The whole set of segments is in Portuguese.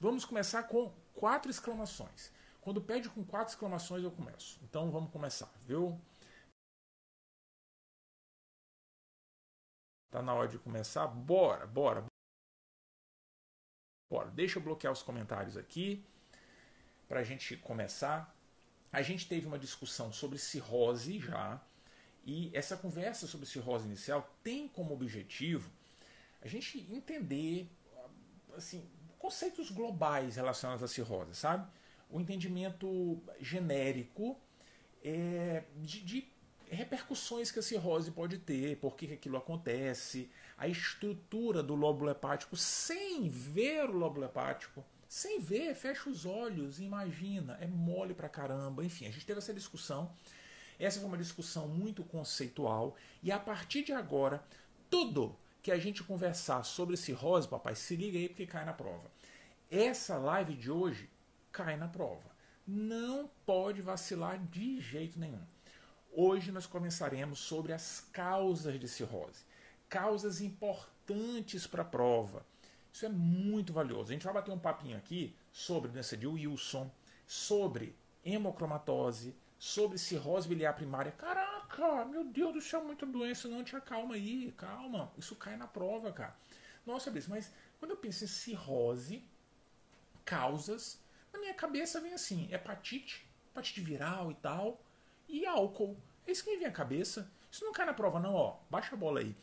Vamos começar com quatro exclamações. Quando pede com quatro exclamações, eu começo. Então vamos começar, viu? Tá na hora de começar? Bora, bora. Bora. Deixa eu bloquear os comentários aqui para a gente começar. A gente teve uma discussão sobre cirrose já. E essa conversa sobre cirrose inicial tem como objetivo a gente entender assim, conceitos globais relacionados à cirrose, sabe? O entendimento genérico é, de, de, repercussões que a cirrose pode ter, por que aquilo acontece, a estrutura do lóbulo hepático sem ver o lóbulo hepático. Sem ver, fecha os olhos imagina, é mole pra caramba. Enfim, a gente teve essa discussão. Essa foi uma discussão muito conceitual e a partir de agora, tudo que a gente conversar sobre cirrose, papai, se liga aí porque cai na prova. Essa live de hoje cai na prova. Não pode vacilar de jeito nenhum. Hoje nós começaremos sobre as causas de cirrose. Causas importantes para a prova. Isso é muito valioso. A gente vai bater um papinho aqui sobre doença de Wilson, sobre hemocromatose, sobre cirrose biliar primária. Caraca, meu Deus do céu, muita doença. Não, te calma aí, calma. Isso cai na prova, cara. Nossa, Brice, mas quando eu penso em cirrose, causas, na minha cabeça vem assim: hepatite, hepatite viral e tal, e álcool. É isso que me vem à cabeça. Isso não cai na prova, não, ó. Baixa a bola aí.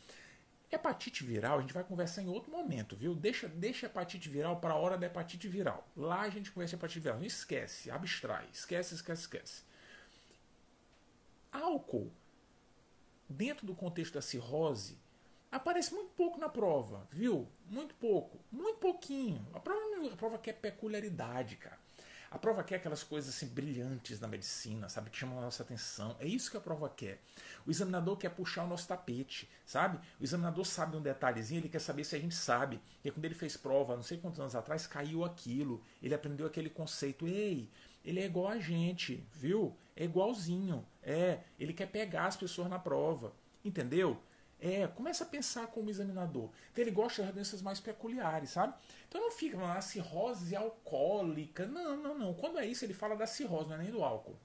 Hepatite viral, a gente vai conversar em outro momento, viu? Deixa, deixa hepatite viral para a hora da hepatite viral. Lá a gente conversa hepatite viral. Não esquece, abstrai. Esquece, esquece, esquece. Álcool, dentro do contexto da cirrose, aparece muito pouco na prova, viu? Muito pouco. Muito pouquinho. A prova, a prova quer peculiaridade, cara. A prova quer aquelas coisas assim brilhantes na medicina, sabe? Que chamam a nossa atenção. É isso que a prova quer. O examinador quer puxar o nosso tapete, sabe? O examinador sabe um detalhezinho, ele quer saber se a gente sabe. E quando ele fez prova, não sei quantos anos atrás, caiu aquilo. Ele aprendeu aquele conceito. Ei, ele é igual a gente, viu? É igualzinho. É, ele quer pegar as pessoas na prova. Entendeu? É, começa a pensar como examinador. Então ele gosta das doenças mais peculiares, sabe? Então não fica lá, cirrose alcoólica. Não, não, não. Quando é isso, ele fala da cirrose, não é nem do álcool.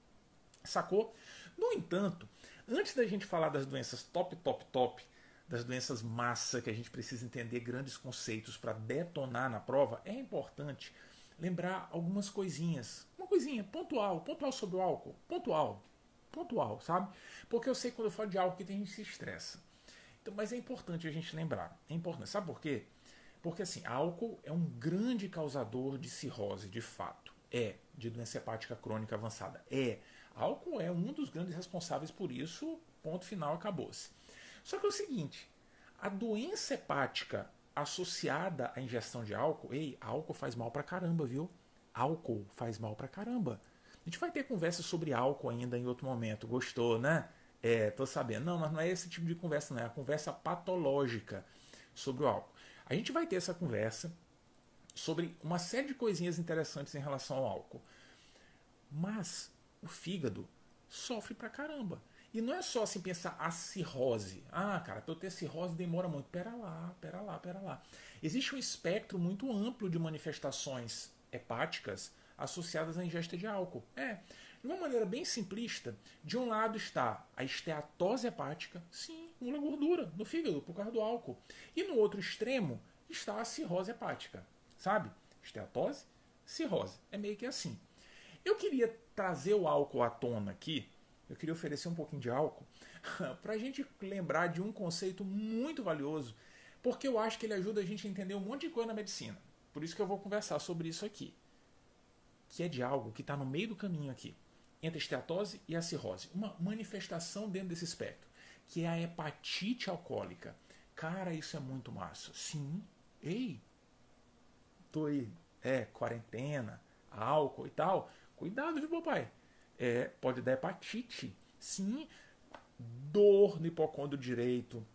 Sacou? No entanto, antes da gente falar das doenças top, top, top, das doenças massa, que a gente precisa entender grandes conceitos para detonar na prova, é importante lembrar algumas coisinhas. Uma coisinha pontual, pontual sobre o álcool. Pontual. Pontual, sabe? Porque eu sei que quando eu falo de álcool que tem gente que se estressa. Então, mas é importante a gente lembrar. É importante. Sabe por quê? Porque assim, álcool é um grande causador de cirrose, de fato. É, de doença hepática crônica avançada. É. Álcool é um dos grandes responsáveis por isso. Ponto final, acabou-se. Só que é o seguinte: a doença hepática associada à ingestão de álcool, ei, álcool faz mal pra caramba, viu? Álcool faz mal pra caramba. A gente vai ter conversa sobre álcool ainda em outro momento. Gostou, né? É, tô sabendo. Não, mas não é esse tipo de conversa, não. É a conversa patológica sobre o álcool. A gente vai ter essa conversa sobre uma série de coisinhas interessantes em relação ao álcool. Mas o fígado sofre pra caramba. E não é só assim pensar a cirrose. Ah, cara, para eu ter cirrose demora muito. Pera lá, pera lá, pera lá. Existe um espectro muito amplo de manifestações hepáticas associadas à ingesta de álcool. É, de uma maneira bem simplista, de um lado está a esteatose hepática, sim, uma gordura no fígado por causa do álcool. E no outro extremo está a cirrose hepática, sabe? Esteatose, cirrose. É meio que assim. Eu queria trazer o álcool à tona aqui, eu queria oferecer um pouquinho de álcool, para a gente lembrar de um conceito muito valioso, porque eu acho que ele ajuda a gente a entender um monte de coisa na medicina. Por isso que eu vou conversar sobre isso aqui. Que é de algo que está no meio do caminho aqui entre a esteatose e a cirrose. Uma manifestação dentro desse espectro, que é a hepatite alcoólica. Cara, isso é muito massa. Sim. Ei, tô aí, é, quarentena, álcool e tal. Cuidado, viu, papai? É, pode dar hepatite. Sim, dor no hipocôndrio direito,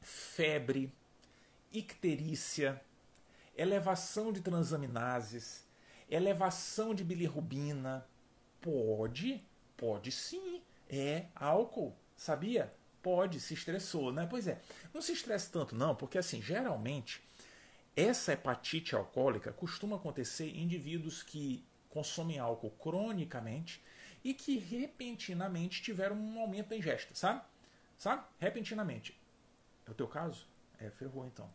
febre, icterícia, elevação de transaminases, elevação de bilirrubina, Pode, pode sim. É álcool, sabia? Pode, se estressou, né? Pois é, não se estresse tanto não, porque assim, geralmente Essa hepatite alcoólica costuma acontecer em indivíduos que consomem álcool cronicamente e que repentinamente tiveram um aumento da ingesta, sabe? Sabe? Repentinamente. É o teu caso? É, ferrou então.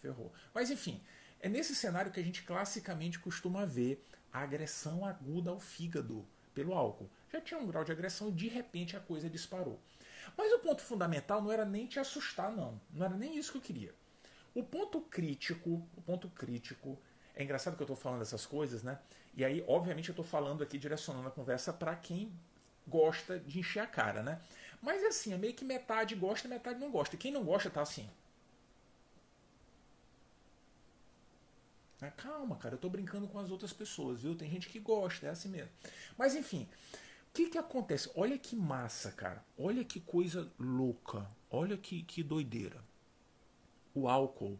Ferrou. Mas enfim, é nesse cenário que a gente classicamente costuma ver a agressão aguda ao fígado pelo álcool. Já tinha um grau de agressão de repente a coisa disparou. Mas o ponto fundamental não era nem te assustar, não. Não era nem isso que eu queria. O ponto crítico, o ponto crítico, é engraçado que eu estou falando essas coisas, né? E aí, obviamente, eu estou falando aqui, direcionando a conversa para quem gosta de encher a cara, né? Mas assim, é meio que metade gosta, metade não gosta. E quem não gosta tá assim. Calma, cara, eu tô brincando com as outras pessoas, viu? Tem gente que gosta, é assim mesmo. Mas enfim, o que que acontece? Olha que massa, cara. Olha que coisa louca. Olha que, que doideira. O álcool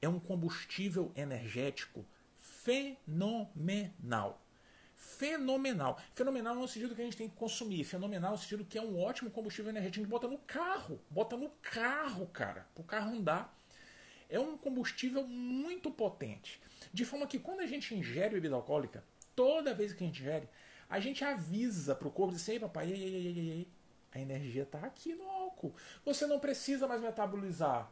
é um combustível energético fenomenal. Fenomenal. Fenomenal no sentido que a gente tem que consumir. Fenomenal no sentido que é um ótimo combustível energético. A gente bota no carro. Bota no carro, cara. Pro carro andar. É um combustível muito potente. De forma que quando a gente ingere bebida alcoólica, toda vez que a gente ingere, a gente avisa pro corpo, diz, ei papai, ei, ei, ei, ei, a energia está aqui no álcool. Você não precisa mais metabolizar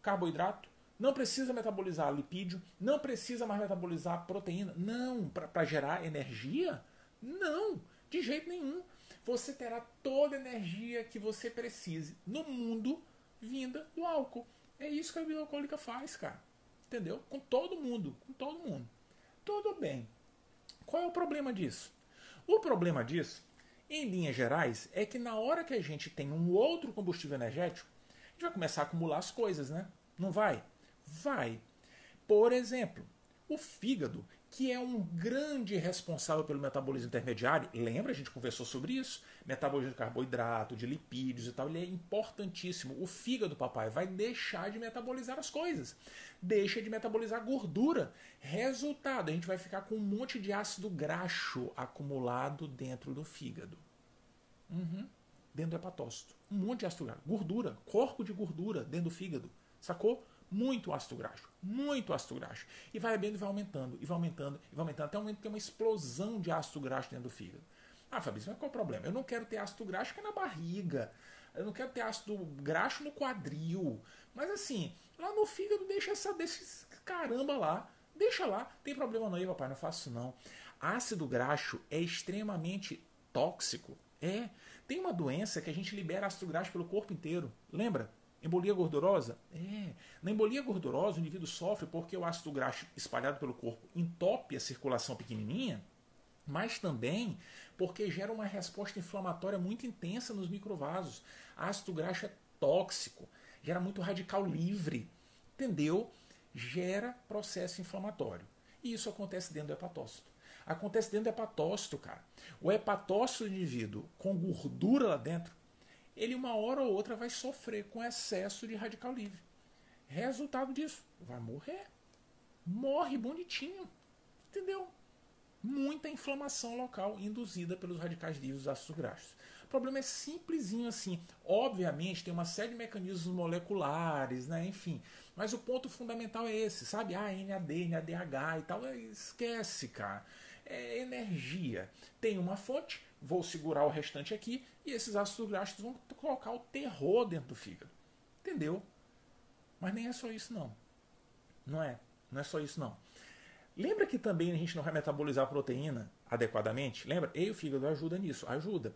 carboidrato, não precisa metabolizar lipídio, não precisa mais metabolizar proteína. Não, para gerar energia? Não, de jeito nenhum. Você terá toda a energia que você precise no mundo vinda do álcool. É isso que a bebida alcoólica faz, cara. Entendeu? Com todo mundo, com todo mundo. Tudo bem. Qual é o problema disso? O problema disso, em linhas gerais, é que na hora que a gente tem um outro combustível energético, a gente vai começar a acumular as coisas, né? Não vai? Vai. Por exemplo, o fígado, que é um grande responsável pelo metabolismo intermediário, lembra? A gente conversou sobre isso? Metabolismo de carboidrato, de lipídios e tal, ele é importantíssimo. O fígado, papai, vai deixar de metabolizar as coisas. Deixa de metabolizar gordura. Resultado, a gente vai ficar com um monte de ácido graxo acumulado dentro do fígado. Uhum. Dentro do hepatócito. Um monte de ácido graxo. Gordura, corpo de gordura dentro do fígado. Sacou? Muito ácido graxo, muito ácido graxo. E vai bebendo e vai aumentando, e vai aumentando, e vai aumentando, até o momento que tem uma explosão de ácido graxo dentro do fígado. Ah, Fabrício, mas qual é o problema? Eu não quero ter ácido graxo que é na barriga. Eu não quero ter ácido graxo no quadril. Mas assim, lá no fígado deixa essa desse caramba lá. Deixa lá. Tem problema não aí, papai, não faço não. Ácido graxo é extremamente tóxico. É. Tem uma doença que a gente libera ácido graxo pelo corpo inteiro. Lembra? Embolia gordurosa? É. Na embolia gordurosa, o indivíduo sofre porque o ácido graxo espalhado pelo corpo entope a circulação pequenininha, mas também porque gera uma resposta inflamatória muito intensa nos microvasos. Ácido graxo é tóxico, gera muito radical livre, entendeu? Gera processo inflamatório. E isso acontece dentro do hepatócito. Acontece dentro do hepatócito, cara. O hepatócito do indivíduo com gordura lá dentro ele uma hora ou outra vai sofrer com excesso de radical livre. Resultado disso, vai morrer. Morre bonitinho. Entendeu? Muita inflamação local induzida pelos radicais livres dos ácidos graxos. O problema é simplesinho assim. Obviamente tem uma série de mecanismos moleculares, né? enfim. Mas o ponto fundamental é esse, sabe? Ah, NAD, NADH e tal. Esquece, cara. É energia. Tem uma fonte, vou segurar o restante aqui e esses ácidos graxos vão colocar o terror dentro do fígado. Entendeu? Mas nem é só isso não. Não é. Não é só isso não. Lembra que também a gente não vai metabolizar a proteína adequadamente? Lembra? E o fígado ajuda nisso, ajuda.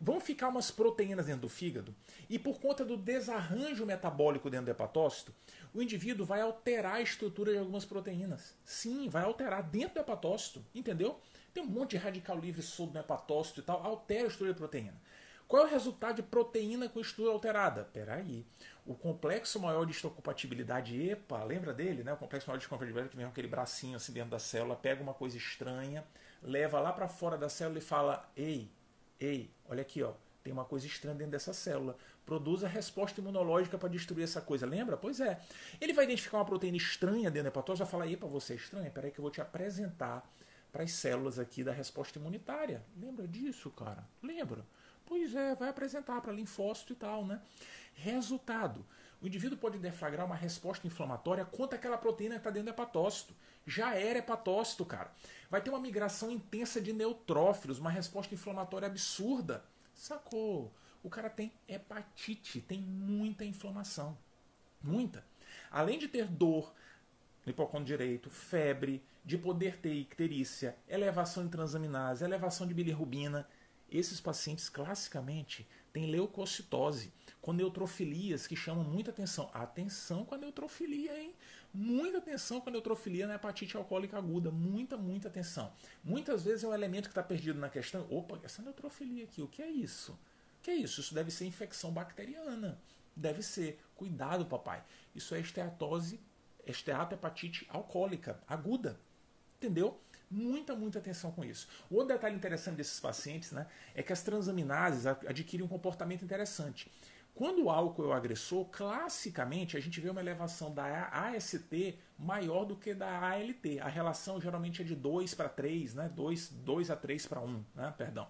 Vão ficar umas proteínas dentro do fígado e por conta do desarranjo metabólico dentro do hepatócito, o indivíduo vai alterar a estrutura de algumas proteínas. Sim, vai alterar dentro do hepatócito, entendeu? Tem um monte de radical livre no hepatócito e tal, altera a estrutura de proteína. Qual é o resultado de proteína com estrutura alterada? Peraí. O complexo maior de histocompatibilidade EPA, lembra dele, né? O complexo maior de histocompatibilidade que vem com aquele bracinho assim dentro da célula, pega uma coisa estranha, leva lá para fora da célula e fala: "Ei, ei, olha aqui, ó, tem uma coisa estranha dentro dessa célula. Produz a resposta imunológica para destruir essa coisa. Lembra? Pois é. Ele vai identificar uma proteína estranha dentro da hepatose e vai falar: "Epa, você é estranha? Peraí que eu vou te apresentar para as células aqui da resposta imunitária. Lembra disso, cara? Lembra? Pois é, vai apresentar para linfócito e tal, né? Resultado: o indivíduo pode deflagrar uma resposta inflamatória contra aquela proteína que está dentro do hepatócito. Já era hepatócito, cara. Vai ter uma migração intensa de neutrófilos, uma resposta inflamatória absurda. Sacou? O cara tem hepatite, tem muita inflamação. Muita. Além de ter dor no hipocôndrio direito, febre, de poder ter icterícia, elevação de transaminase, elevação de bilirrubina, esses pacientes classicamente têm leucocitose, com neutrofilias que chamam muita atenção. Atenção com a neutrofilia, hein? Muita atenção com a neutrofilia na hepatite alcoólica aguda. Muita, muita atenção. Muitas vezes é um elemento que está perdido na questão. Opa, essa neutrofilia aqui, o que é isso? O que é isso? Isso deve ser infecção bacteriana. Deve ser. Cuidado, papai. Isso é esteatose, esteatohepatite alcoólica aguda. Entendeu? Muita, muita atenção com isso. Outro detalhe interessante desses pacientes né, é que as transaminases adquirem um comportamento interessante. Quando o álcool é o agressor, classicamente a gente vê uma elevação da AST maior do que da ALT. A relação geralmente é de 2 para 3, né? 2, 2 a 3 para 1, né? perdão.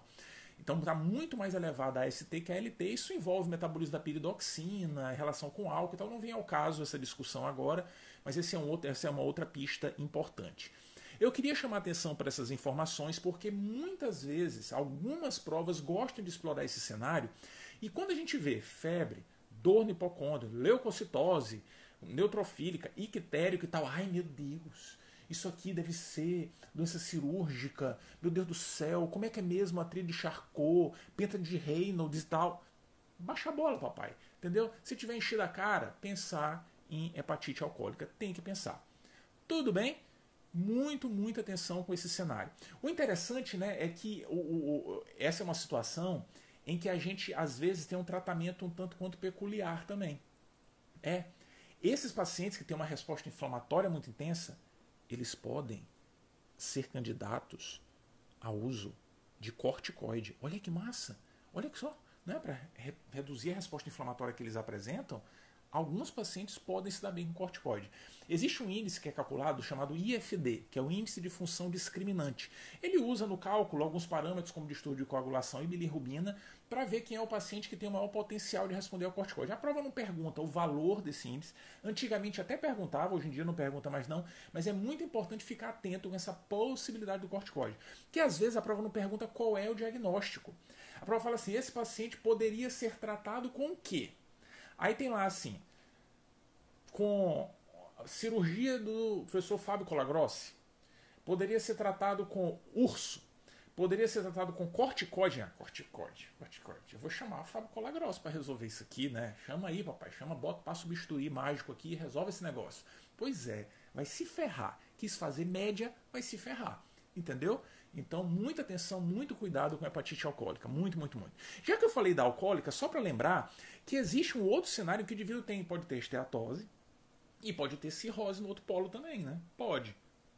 Então está muito mais elevada a AST que a ALT. Isso envolve metabolismo da piridoxina, relação com álcool. Então não vem ao caso essa discussão agora, mas esse é um outro, essa é uma outra pista importante. Eu queria chamar atenção para essas informações porque muitas vezes algumas provas gostam de explorar esse cenário e quando a gente vê febre, dor no hipocôndrio, leucocitose, neutrofílica, ictérico e tal, ai meu Deus, isso aqui deve ser doença cirúrgica, meu Deus do céu, como é que é mesmo a trilha de Charcot, penta de Reynolds e tal. Baixa a bola, papai, entendeu? Se tiver enchido a cara, pensar em hepatite alcoólica, tem que pensar. Tudo bem? muito, muita atenção com esse cenário. O interessante né, é que o, o, essa é uma situação em que a gente às vezes tem um tratamento um tanto quanto peculiar também. É, esses pacientes que têm uma resposta inflamatória muito intensa, eles podem ser candidatos ao uso de corticoide. Olha que massa! Olha só, né, para re reduzir a resposta inflamatória que eles apresentam, alguns pacientes podem se dar bem com corticoide. Existe um índice que é calculado chamado IFD, que é o índice de função discriminante. Ele usa no cálculo alguns parâmetros como distúrbio de coagulação e bilirrubina para ver quem é o paciente que tem o maior potencial de responder ao corticoide. A prova não pergunta o valor desse índice. Antigamente até perguntava, hoje em dia não pergunta mais não, mas é muito importante ficar atento com essa possibilidade do corticoide. Que às vezes a prova não pergunta qual é o diagnóstico. A prova fala assim: esse paciente poderia ser tratado com o quê? Aí tem lá assim, com cirurgia do professor Fábio Colagrossi, poderia ser tratado com urso, poderia ser tratado com corticóide. Ah, corticóide, corticóide. Eu vou chamar o Fábio Colagrossi para resolver isso aqui, né? Chama aí, papai, chama, bota, passa bisturi mágico aqui e resolve esse negócio. Pois é, vai se ferrar. Quis fazer média, vai se ferrar. Entendeu? Então, muita atenção, muito cuidado com a hepatite alcoólica. Muito, muito, muito. Já que eu falei da alcoólica, só para lembrar que existe um outro cenário que o indivíduo tem. Pode ter esteatose e pode ter cirrose no outro polo também, né? Pode.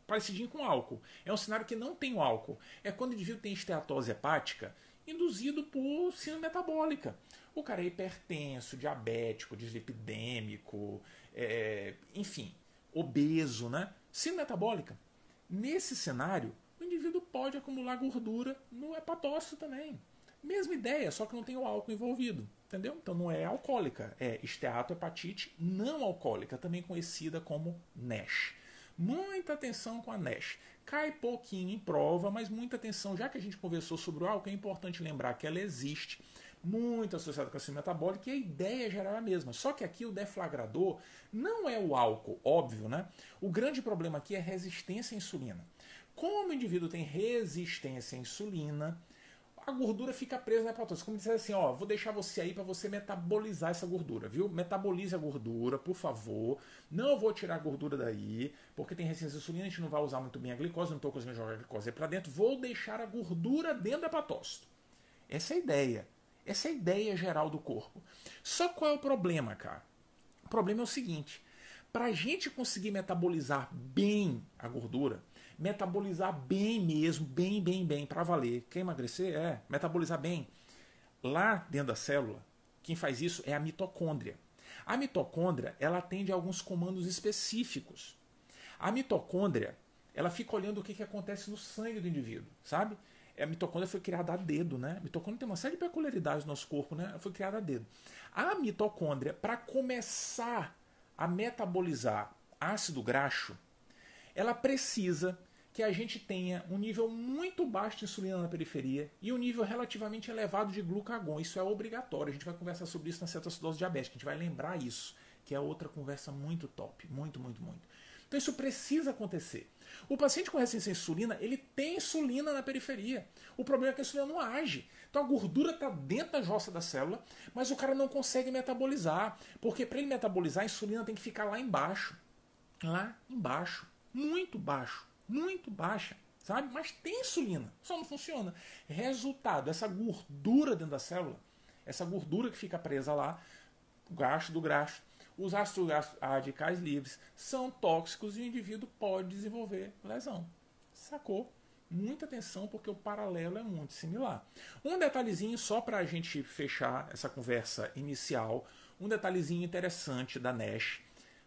Parecidinho com álcool. É um cenário que não tem o álcool. É quando o indivíduo tem esteatose hepática induzido por síndrome metabólica. O cara é hipertenso, diabético, dislipidêmico, é, enfim, obeso, né? Síndrome metabólica. Nesse cenário, indivíduo pode acumular gordura no hepatócito também. Mesma ideia, só que não tem o álcool envolvido. Entendeu? Então não é alcoólica, é esteatohepatite não alcoólica, também conhecida como NASH. Muita atenção com a NASH. Cai pouquinho em prova, mas muita atenção, já que a gente conversou sobre o álcool, é importante lembrar que ela existe, muito associada com a síndrome metabólica, e a ideia geral é a mesma. Só que aqui o deflagrador não é o álcool, óbvio, né? O grande problema aqui é resistência à insulina. Como o indivíduo tem resistência à insulina, a gordura fica presa na hepatose. Como disser assim, ó, vou deixar você aí para você metabolizar essa gordura, viu? Metabolize a gordura, por favor. Não vou tirar a gordura daí, porque tem resistência à insulina, a gente não vai usar muito bem a glicose, não estou conseguindo jogar a glicose para dentro. Vou deixar a gordura dentro do hepatócito. Essa é a ideia. Essa é a ideia geral do corpo. Só qual é o problema, cara? O problema é o seguinte: para a gente conseguir metabolizar bem a gordura, metabolizar bem mesmo, bem, bem, bem, para valer. Quer emagrecer? É, metabolizar bem. Lá dentro da célula, quem faz isso é a mitocôndria. A mitocôndria, ela atende a alguns comandos específicos. A mitocôndria, ela fica olhando o que, que acontece no sangue do indivíduo, sabe? a mitocôndria foi criada a dedo, né? A mitocôndria tem uma série de peculiaridades no nosso corpo, né? Foi criada a dedo. A mitocôndria, para começar a metabolizar ácido graxo, ela precisa que a gente tenha um nível muito baixo de insulina na periferia e um nível relativamente elevado de glucagon. Isso é obrigatório. A gente vai conversar sobre isso na cetoacidose diabética. A gente vai lembrar isso, que é outra conversa muito top. Muito, muito, muito. Então isso precisa acontecer. O paciente com resistência à insulina, ele tem insulina na periferia. O problema é que a insulina não age. Então a gordura está dentro da jossa da célula, mas o cara não consegue metabolizar. Porque para ele metabolizar, a insulina tem que ficar lá embaixo. Lá embaixo. Muito baixo muito baixa, sabe? Mas tem insulina, só não funciona. Resultado, essa gordura dentro da célula, essa gordura que fica presa lá, gasto do graxo, os ácidos radicais livres são tóxicos e o indivíduo pode desenvolver lesão. Sacou? Muita atenção porque o paralelo é muito similar. Um detalhezinho só para a gente fechar essa conversa inicial, um detalhezinho interessante da NASH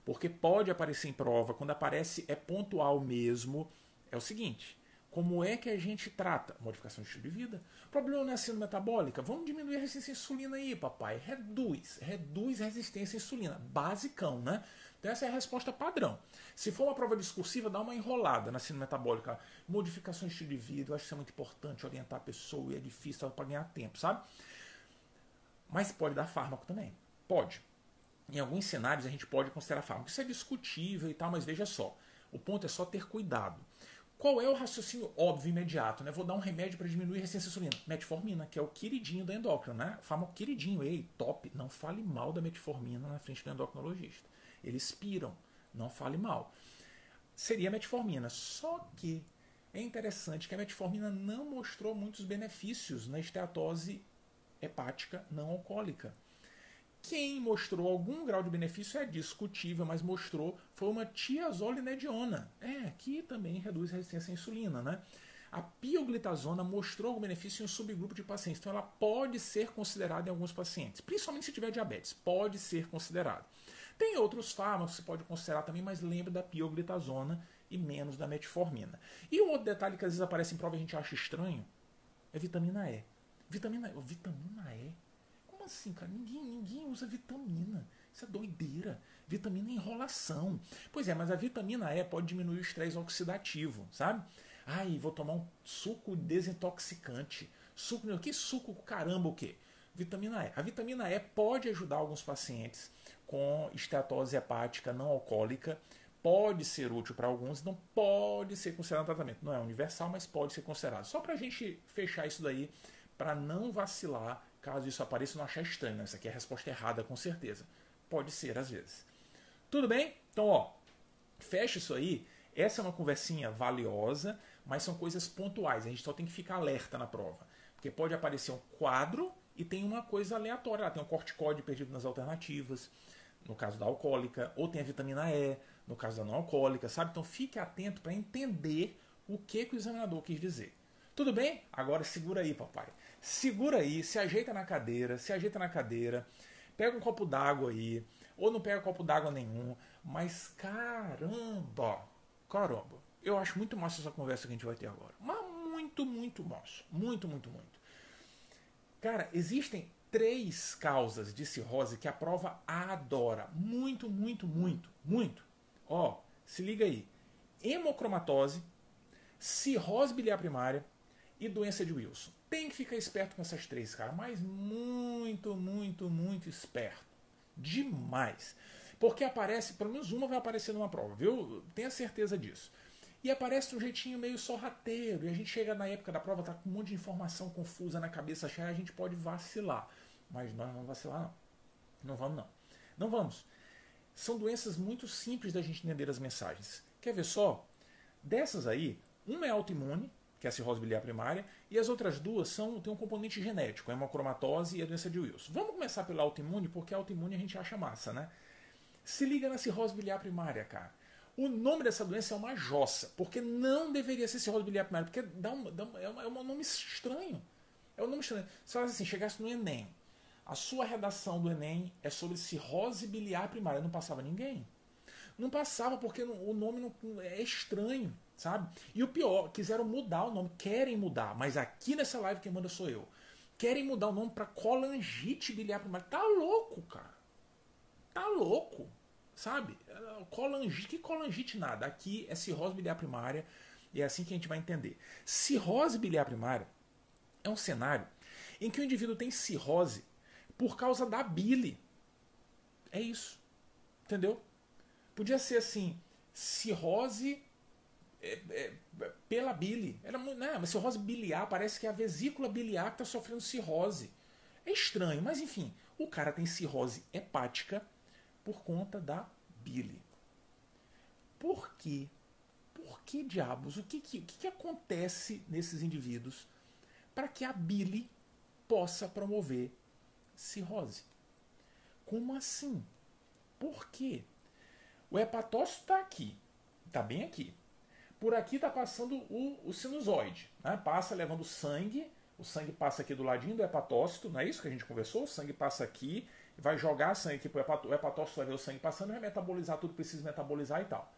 porque pode aparecer em prova, quando aparece é pontual mesmo, é o seguinte: como é que a gente trata? Modificação de estilo de vida. Problema na síndrome metabólica? Vamos diminuir a resistência à insulina aí, papai. Reduz. Reduz a resistência à insulina. Basicão, né? Então essa é a resposta padrão. Se for uma prova discursiva, dá uma enrolada na síndrome metabólica. Modificação de estilo de vida, eu acho que isso é muito importante, orientar a pessoa e é difícil para ganhar tempo, sabe? Mas pode dar fármaco também. Pode. Em alguns cenários a gente pode considerar fármaco. Isso é discutível e tal, mas veja só. O ponto é só ter cuidado. Qual é o raciocínio óbvio imediato? Né? Vou dar um remédio para diminuir a resistência à insulina. Metformina, que é o queridinho do endócrino, né? Fármaco queridinho, ei, top. Não fale mal da metformina na frente do endocrinologista. Eles piram, não fale mal. Seria metformina. Só que é interessante que a metformina não mostrou muitos benefícios na esteatose hepática não alcoólica. Quem mostrou algum grau de benefício é discutível, mas mostrou foi uma tiazolinediona, é, que também reduz resistência à insulina, né? A pioglitazona mostrou algum benefício em um subgrupo de pacientes, então ela pode ser considerada em alguns pacientes, principalmente se tiver diabetes, pode ser considerada. Tem outros fármacos que você pode considerar também, mas lembre da pioglitazona e menos da metformina. E um outro detalhe que às vezes aparece em prova e a gente acha estranho é vitamina E. Vitamina, vitamina E assim, cara? Ninguém, ninguém usa vitamina. Isso é doideira. Vitamina é enrolação. Pois é, mas a vitamina E pode diminuir o estresse oxidativo, sabe? Ai, vou tomar um suco desintoxicante. Suco, que suco caramba o quê? Vitamina E. A vitamina E pode ajudar alguns pacientes com esteatose hepática não alcoólica. Pode ser útil para alguns, não pode ser considerado um tratamento. Não é universal, mas pode ser considerado. Só para a gente fechar isso daí, para não vacilar Caso isso apareça, não achar estranho. Né? Isso aqui é a resposta errada, com certeza. Pode ser, às vezes. Tudo bem? Então, ó, fecha isso aí. Essa é uma conversinha valiosa, mas são coisas pontuais. A gente só tem que ficar alerta na prova. Porque pode aparecer um quadro e tem uma coisa aleatória. tem um corticóide perdido nas alternativas, no caso da alcoólica, ou tem a vitamina E, no caso da não alcoólica, sabe? Então fique atento para entender o que, que o examinador quis dizer. Tudo bem? Agora segura aí, papai segura aí, se ajeita na cadeira, se ajeita na cadeira, pega um copo d'água aí, ou não pega copo d'água nenhum, mas caramba, caramba, eu acho muito massa essa conversa que a gente vai ter agora. Mas muito, muito massa. Muito, muito, muito. Cara, existem três causas de cirrose que a prova adora. Muito, muito, muito, muito. Ó, se liga aí. Hemocromatose, cirrose biliar primária e doença de Wilson. Tem que ficar esperto com essas três, cara. Mas muito, muito, muito esperto. Demais. Porque aparece, pelo menos uma vai aparecer numa prova, viu? Tenha certeza disso. E aparece um jeitinho meio sorrateiro. E a gente chega na época da prova, tá com um monte de informação confusa na cabeça cheia, a gente pode vacilar. Mas nós não vamos vacilar, não. Não vamos, não. Não vamos. São doenças muito simples da gente entender as mensagens. Quer ver só? Dessas aí, uma é autoimune, que é a cirrose biliar primária, e as outras duas são têm um componente genético, a hemocromatose e a doença de Wilson. Vamos começar pela autoimune, porque a autoimune a gente acha massa, né? Se liga na cirrose biliar primária, cara. O nome dessa doença é uma jossa, porque não deveria ser cirrose biliar primária, porque dá um, dá um, é, um, é um nome estranho. É um nome estranho. Se fala assim, chegasse no Enem, a sua redação do Enem é sobre cirrose biliar primária, não passava ninguém. Não passava porque o nome não, é estranho. Sabe? E o pior, quiseram mudar o nome, querem mudar, mas aqui nessa live quem manda sou eu. Querem mudar o nome para colangite biliar primária. Tá louco, cara. Tá louco, sabe? Colangite, que colangite nada. Aqui é cirrose biliar primária e é assim que a gente vai entender. Cirrose biliar primária é um cenário em que o indivíduo tem cirrose por causa da bile. É isso. Entendeu? Podia ser assim, cirrose é, é, pela bile. Era, né, mas cirrose biliar parece que é a vesícula biliar que está sofrendo cirrose. É estranho, mas enfim, o cara tem cirrose hepática por conta da bile. Por quê? Por que diabos? O que, que, que, que acontece nesses indivíduos para que a bile possa promover cirrose? Como assim? Por quê? O hepatócito está aqui, está bem aqui. Por aqui está passando o, o sinusoide. Né? Passa levando sangue. O sangue passa aqui do ladinho do hepatócito, não é isso que a gente conversou? O sangue passa aqui, vai jogar sangue aqui para o hepatócito, vai ver o sangue passando, vai metabolizar tudo precisa metabolizar e tal.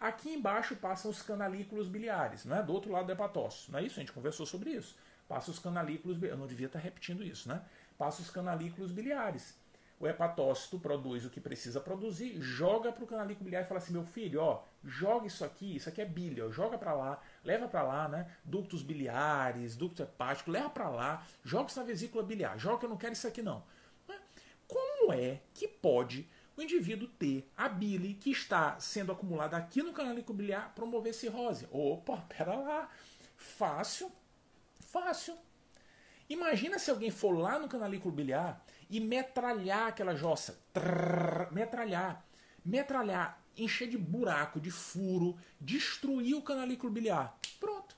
Aqui embaixo passam os canalículos biliares, né? do outro lado do hepatócito, não é isso? A gente conversou sobre isso. Passa os canalículos, eu não devia estar repetindo isso, né? Passa os canalículos biliares o hepatócito produz o que precisa produzir, joga para o canalículo biliar e fala assim: meu filho, ó, joga isso aqui, isso aqui é bile, ó, joga para lá, leva para lá, né? Ductos biliares, ducto hepático, leva para lá, joga isso na vesícula biliar, joga que eu não quero isso aqui não. Como é que pode o indivíduo ter a bile que está sendo acumulada aqui no canalículo biliar promover cirrose? Opa, pera lá, fácil, fácil. Imagina se alguém for lá no canalículo biliar e metralhar aquela jossa. Trrr, metralhar. Metralhar, encher de buraco, de furo, destruir o canalículo biliar. Pronto.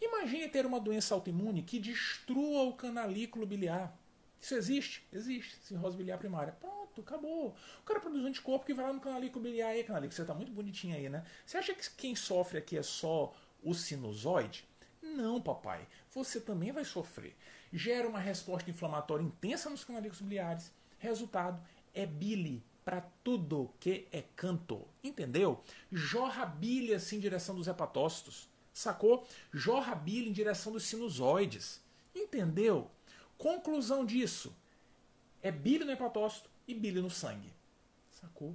Imagine ter uma doença autoimune que destrua o canalículo biliar. Isso existe? Existe. Cirrose biliar primária. Pronto, acabou. O cara produz um anticorpo que vai lá no canalículo biliar. Aí, canalículo, você tá muito bonitinho aí, né? Você acha que quem sofre aqui é só o sinusoide? Não, papai. Você também vai sofrer gera uma resposta inflamatória intensa nos canalículos biliares. Resultado é bile para tudo que é canto. Entendeu? Jorra bile assim em direção dos hepatócitos. Sacou? Jorra bile em direção dos sinusoides. Entendeu? Conclusão disso: é bile no hepatócito e bile no sangue. Sacou?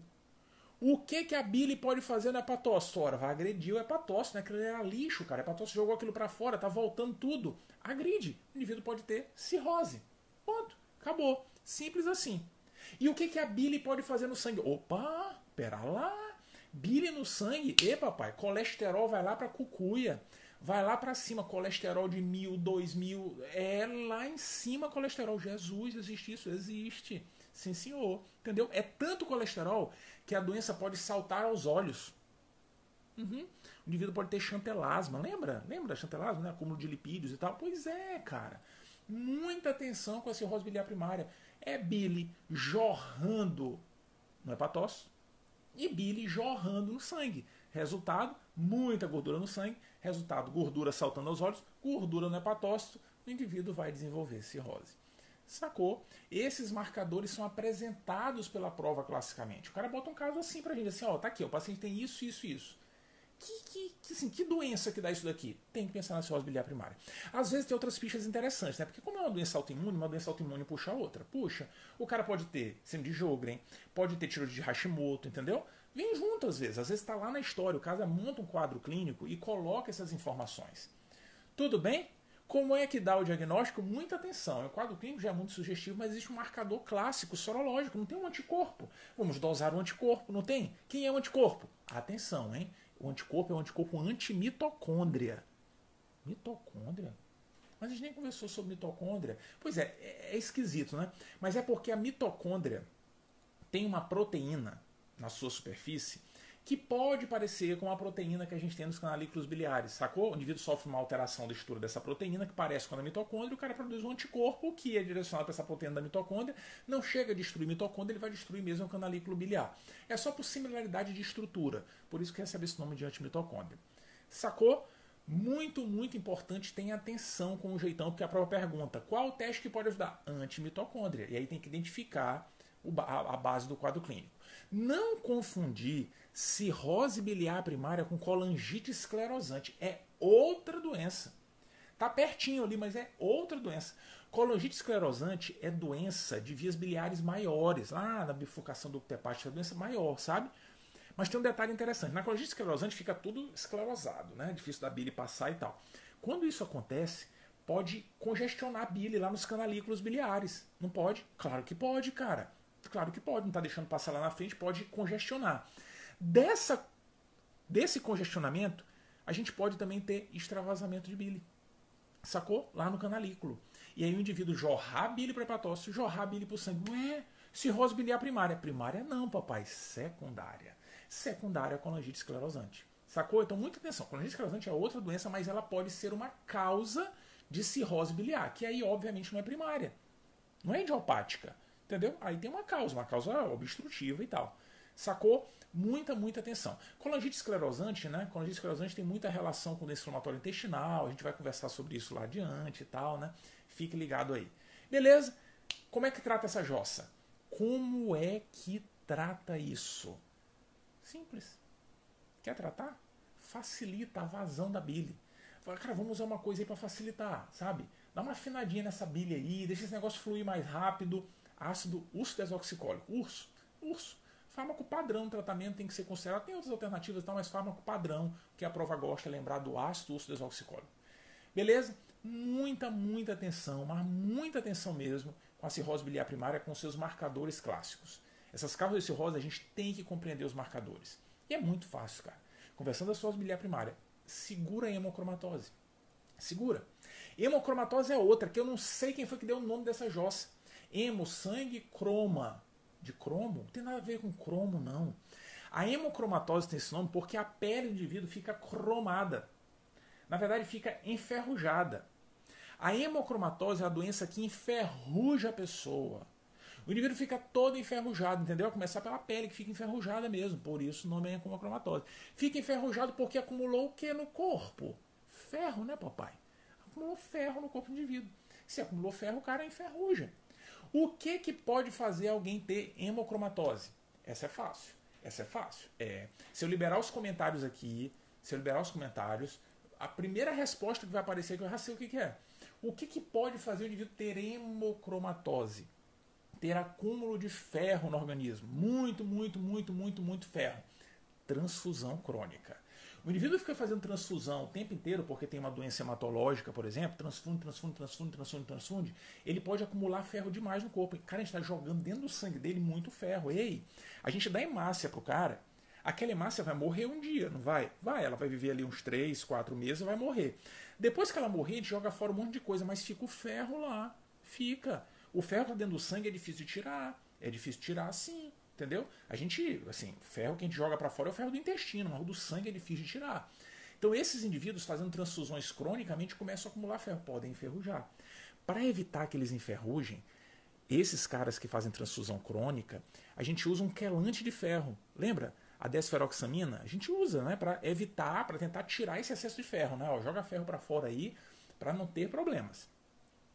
O que, que a bile pode fazer no hepatócito? Ora, vai agredir o hepatócito, né? Aquilo era lixo, cara. O hepatócito jogou aquilo para fora, tá voltando tudo. Agride. O indivíduo pode ter cirrose. Ponto. Acabou. Simples assim. E o que, que a bile pode fazer no sangue? Opa, pera lá. Bile no sangue. E papai, colesterol vai lá pra cucuia. Vai lá para cima, colesterol de mil, dois mil. É lá em cima colesterol. Jesus, existe isso? Existe. Sim, senhor. Entendeu? É tanto colesterol que a doença pode saltar aos olhos. Uhum. O indivíduo pode ter chantelasma. Lembra? Lembra chantelasma, né? Acúmulo de lipídios e tal? Pois é, cara. Muita atenção com a cirrose biliar primária. É bile jorrando no hepatócito e bile jorrando no sangue. Resultado, muita gordura no sangue. Resultado, gordura saltando aos olhos, gordura no hepatócito. O indivíduo vai desenvolver cirrose. Sacou? Esses marcadores são apresentados pela prova classicamente. O cara bota um caso assim pra gente, assim, ó, tá aqui, o paciente tem isso, isso, isso. Que, que, assim, que doença que dá isso daqui? Tem que pensar na cirrose biliar primária. Às vezes tem outras fichas interessantes, né? Porque como é uma doença autoimune, uma doença autoimune puxa a outra. Puxa, o cara pode ter síndrome de Jogren, pode ter tiroide de Hashimoto, entendeu? Vem junto às vezes. Às vezes está lá na história, o cara monta um quadro clínico e coloca essas informações. Tudo bem? Como é que dá o diagnóstico? Muita atenção. O quadro clínico já é muito sugestivo, mas existe um marcador clássico, sorológico. Não tem um anticorpo. Vamos dosar o anticorpo, não tem? Quem é o anticorpo? Atenção, hein? O anticorpo é um anticorpo antimitocôndria. Mitocôndria? Mas a gente nem conversou sobre mitocôndria. Pois é, é, é esquisito, né? Mas é porque a mitocôndria tem uma proteína na sua superfície que pode parecer com a proteína que a gente tem nos canalículos biliares, sacou? O indivíduo sofre uma alteração da estrutura dessa proteína que parece com a da mitocôndria, o cara produz um anticorpo que é direcionado para essa proteína da mitocôndria, não chega a destruir a mitocôndria, ele vai destruir mesmo o canalículo biliar. É só por similaridade de estrutura, por isso que recebe esse nome de antimitocôndria. Sacou? Muito, muito importante, tenha atenção com o jeitão, porque a prova pergunta: qual o teste que pode ajudar? Antimitocôndria. E aí tem que identificar a base do quadro clínico. Não confundir cirrose biliar primária com colangite esclerosante. É outra doença. Tá pertinho ali, mas é outra doença. Colangite esclerosante é doença de vias biliares maiores. Lá na bifurcação do hepática é doença maior, sabe? Mas tem um detalhe interessante. Na colangite esclerosante fica tudo esclerosado, né? Difícil da bile passar e tal. Quando isso acontece, pode congestionar a bile lá nos canalículos biliares. Não pode? Claro que pode, cara. Claro que pode. Não está deixando passar lá na frente, pode congestionar. Dessa, desse congestionamento, a gente pode também ter extravasamento de bile. Sacou? Lá no canalículo. E aí o indivíduo jorrar bile para hepatócito, jorrar bile para o sangue. Ué, cirrose biliar primária. Primária não, papai. Secundária. Secundária é colangite esclerosante. Sacou? Então, muita atenção. Colangite esclerosante é outra doença, mas ela pode ser uma causa de cirrose biliar, que aí, obviamente, não é primária. Não é idiopática. Entendeu? Aí tem uma causa, uma causa obstrutiva e tal. Sacou? Muita, muita atenção. Colangite esclerosante, né? Colangite esclerosante tem muita relação com o inflamatório intestinal. A gente vai conversar sobre isso lá adiante e tal, né? Fique ligado aí. Beleza? Como é que trata essa jossa? Como é que trata isso? Simples. Quer tratar? Facilita a vazão da bile. Fala, cara, vamos usar uma coisa aí para facilitar, sabe? Dá uma afinadinha nessa bile aí, deixa esse negócio fluir mais rápido. Ácido urso desoxicólico. Urso. Urso. Fármaco padrão tratamento tem que ser considerado. Tem outras alternativas, tá? mas fármaco padrão, que a prova gosta, é lembrar do ácido urso desoxicólico. Beleza? Muita, muita atenção, mas muita atenção mesmo com a cirrose biliar primária, com seus marcadores clássicos. Essas causas de cirrose a gente tem que compreender os marcadores. E é muito fácil, cara. Conversando da cirrose biliar primária, segura a hemocromatose. Segura. Hemocromatose é outra, que eu não sei quem foi que deu o nome dessa jossa. Hemo, sangue, croma. De cromo? Não tem nada a ver com cromo, não. A hemocromatose tem esse nome porque a pele do indivíduo fica cromada. Na verdade, fica enferrujada. A hemocromatose é a doença que enferruja a pessoa. O indivíduo fica todo enferrujado, entendeu? A começar pela pele, que fica enferrujada mesmo. Por isso o nome é hemocromatose. Fica enferrujado porque acumulou o que no corpo? Ferro, né, papai? Acumulou ferro no corpo do indivíduo. Se acumulou ferro, o cara enferruja. O que, que pode fazer alguém ter hemocromatose? Essa é fácil. Essa é fácil. É, se eu liberar os comentários aqui, se eu liberar os comentários, a primeira resposta que vai aparecer que eu já sei o que, que é. O que, que pode fazer o indivíduo ter hemocromatose? Ter acúmulo de ferro no organismo. Muito, muito, muito, muito, muito ferro. Transfusão crônica. O indivíduo fica fazendo transfusão o tempo inteiro porque tem uma doença hematológica, por exemplo, transfunde, transfunde, transfunde, transfunde, transfunde, ele pode acumular ferro demais no corpo. Cara, a gente está jogando dentro do sangue dele muito ferro. Ei, a gente dá hemácia pro cara, aquela hemácia vai morrer um dia, não vai? Vai, ela vai viver ali uns 3, 4 meses e vai morrer. Depois que ela morrer, a gente joga fora um monte de coisa, mas fica o ferro lá. Fica. O ferro tá dentro do sangue é difícil de tirar. É difícil tirar sim. Entendeu? A gente, assim, ferro que a gente joga para fora é o ferro do intestino, mas o do sangue é difícil de tirar. Então esses indivíduos fazendo transfusões cronicamente começam a acumular ferro, podem enferrujar. Para evitar que eles enferrujem, esses caras que fazem transfusão crônica, a gente usa um quelante de ferro. Lembra? A desferoxamina, a gente usa, né, para evitar, para tentar tirar esse excesso de ferro, né? Ó, joga ferro para fora aí para não ter problemas.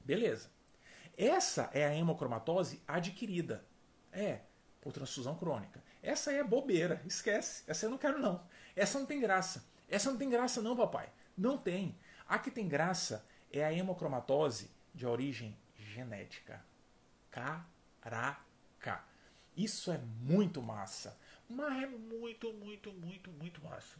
Beleza. Essa é a hemocromatose adquirida. É, por transfusão crônica. Essa aí é bobeira, esquece. Essa eu não quero não. Essa não tem graça. Essa não tem graça não, papai. Não tem. A que tem graça é a hemocromatose de origem genética. Caraca. Isso é muito massa. Mas é muito, muito, muito, muito massa.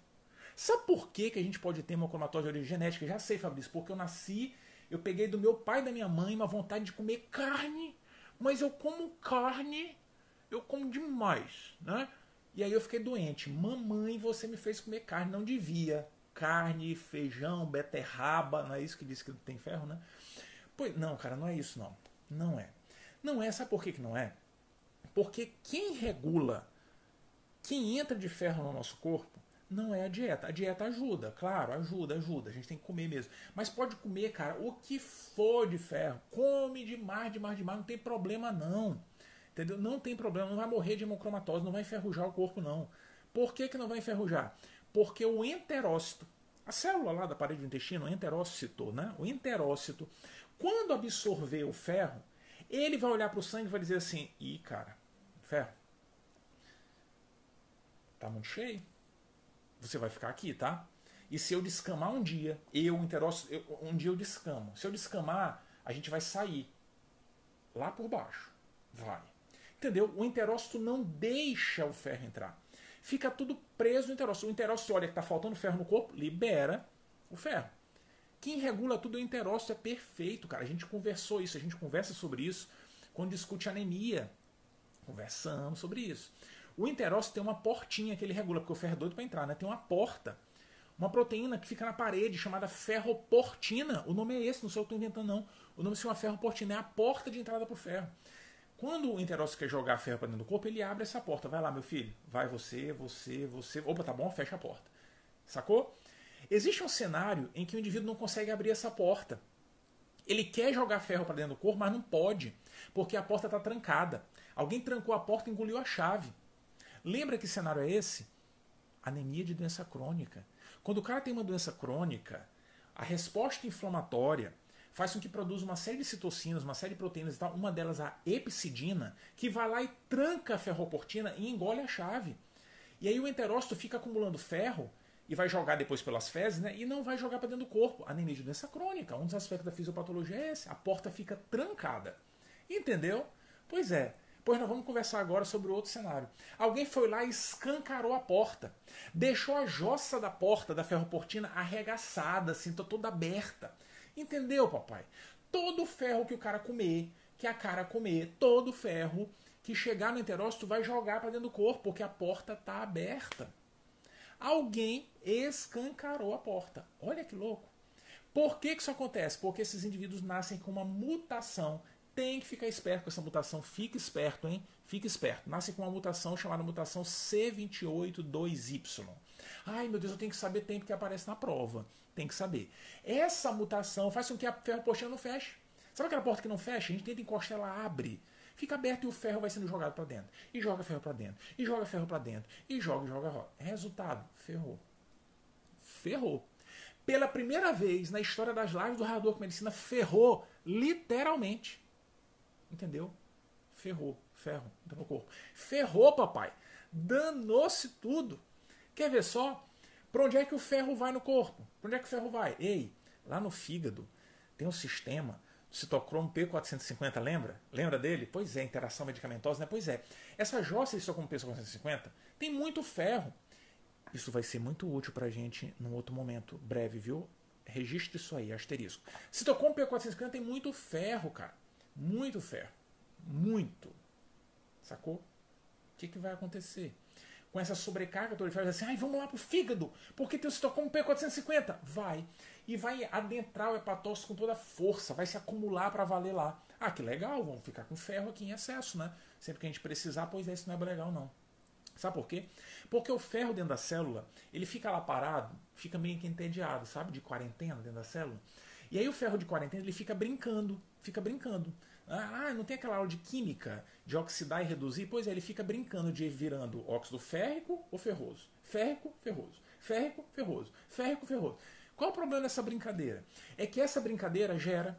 Sabe por que, que a gente pode ter hemocromatose de origem genética? Já sei, Fabrício, porque eu nasci, eu peguei do meu pai e da minha mãe uma vontade de comer carne, mas eu como carne eu como demais, né? E aí eu fiquei doente. Mamãe, você me fez comer carne, não devia. Carne, feijão, beterraba, não é isso que diz que tem ferro, né? Pois não, cara, não é isso não. Não é. Não é, sabe por que, que não é? Porque quem regula, quem entra de ferro no nosso corpo, não é a dieta. A dieta ajuda, claro, ajuda, ajuda. A gente tem que comer mesmo. Mas pode comer, cara, o que for de ferro. Come demais, demais, demais, não tem problema não. Entendeu? Não tem problema, não vai morrer de hemocromatose, não vai enferrujar o corpo, não. Por que, que não vai enferrujar? Porque o enterócito, a célula lá da parede do intestino, o enterócito, né? O enterócito, quando absorver o ferro, ele vai olhar para o sangue e vai dizer assim: ih, cara, ferro? Tá muito cheio. Você vai ficar aqui, tá? E se eu descamar um dia, eu, interócito, eu, um dia eu descamo. Se eu descamar, a gente vai sair lá por baixo. Vai. Entendeu? O interócito não deixa o ferro entrar. Fica tudo preso no interócito. O interócito olha que está faltando ferro no corpo, libera o ferro. Quem regula tudo é o interócito, é perfeito, cara. A gente conversou isso, a gente conversa sobre isso quando discute anemia. Conversamos sobre isso. O interócito tem uma portinha que ele regula, porque o ferro é doido para entrar, né? Tem uma porta. Uma proteína que fica na parede chamada ferroportina. O nome é esse, não sei o que eu estou inventando, não. O nome se chama ferroportina, é a porta de entrada para o ferro. Quando o interócito quer jogar ferro para dentro do corpo, ele abre essa porta. Vai lá, meu filho. Vai você, você, você. Opa, tá bom? Fecha a porta. Sacou? Existe um cenário em que o indivíduo não consegue abrir essa porta. Ele quer jogar ferro para dentro do corpo, mas não pode, porque a porta está trancada. Alguém trancou a porta e engoliu a chave. Lembra que cenário é esse? Anemia de doença crônica. Quando o cara tem uma doença crônica, a resposta inflamatória faz com que produza uma série de citocinas, uma série de proteínas e tal, uma delas a epsidina, que vai lá e tranca a ferroportina e engole a chave. E aí o enterócito fica acumulando ferro e vai jogar depois pelas fezes, né? E não vai jogar para dentro do corpo. Anemia de doença crônica. Um dos aspectos da fisiopatologia é esse. A porta fica trancada. Entendeu? Pois é. Pois nós vamos conversar agora sobre outro cenário. Alguém foi lá e escancarou a porta. Deixou a jossa da porta da ferroportina arregaçada, assim, toda aberta. Entendeu, papai? Todo ferro que o cara comer, que a cara comer, todo ferro que chegar no enterócito vai jogar para dentro do corpo, porque a porta está aberta. Alguém escancarou a porta. Olha que louco. Por que, que isso acontece? Porque esses indivíduos nascem com uma mutação. Tem que ficar esperto com essa mutação. Fique esperto, hein? Fique esperto. Nascem com uma mutação chamada mutação C282Y. Ai, meu Deus, eu tenho que saber tempo que aparece na prova. Tem que saber. Essa mutação faz com que a ferroportina não feche. Sabe aquela porta que não fecha? A gente tenta encostar, ela abre. Fica aberto e o ferro vai sendo jogado para dentro. E joga ferro para dentro. E joga ferro para dentro. E joga, joga, joga. Resultado: ferrou. Ferrou. Pela primeira vez na história das lives do Rador com Medicina, ferrou literalmente. Entendeu? Ferrou. Ferro. Entrou no corpo. Ferrou, papai. Danou-se tudo. Quer ver só? Para onde é que o ferro vai no corpo? Para onde é que o ferro vai? Ei, lá no fígado tem um sistema citocromo P450, lembra? Lembra dele? Pois é, interação medicamentosa, né? Pois é. Essa jossa de citocromo P450 tem muito ferro. Isso vai ser muito útil para a gente num outro momento breve, viu? Registre isso aí, asterisco. Citocromo P450 tem muito ferro, cara. Muito ferro. Muito. Sacou? O que, que vai acontecer? Com essa sobrecarga fala assim, ai, vamos lá pro fígado, porque tem o citocromo P450. Vai. E vai adentrar o hepatócito com toda a força, vai se acumular para valer lá. Ah, que legal, vamos ficar com ferro aqui em excesso, né? Sempre que a gente precisar, pois é, isso não é legal não. Sabe por quê? Porque o ferro dentro da célula, ele fica lá parado, fica meio que entediado, sabe? De quarentena dentro da célula. E aí o ferro de quarentena, ele fica brincando, fica brincando. Ah, não tem aquela aula de química, de oxidar e reduzir? Pois é, ele fica brincando de ir virando óxido férrico ou ferroso. Férrico, ferroso. Férrico, ferroso. Férrico, ferroso. Qual o problema dessa brincadeira? É que essa brincadeira gera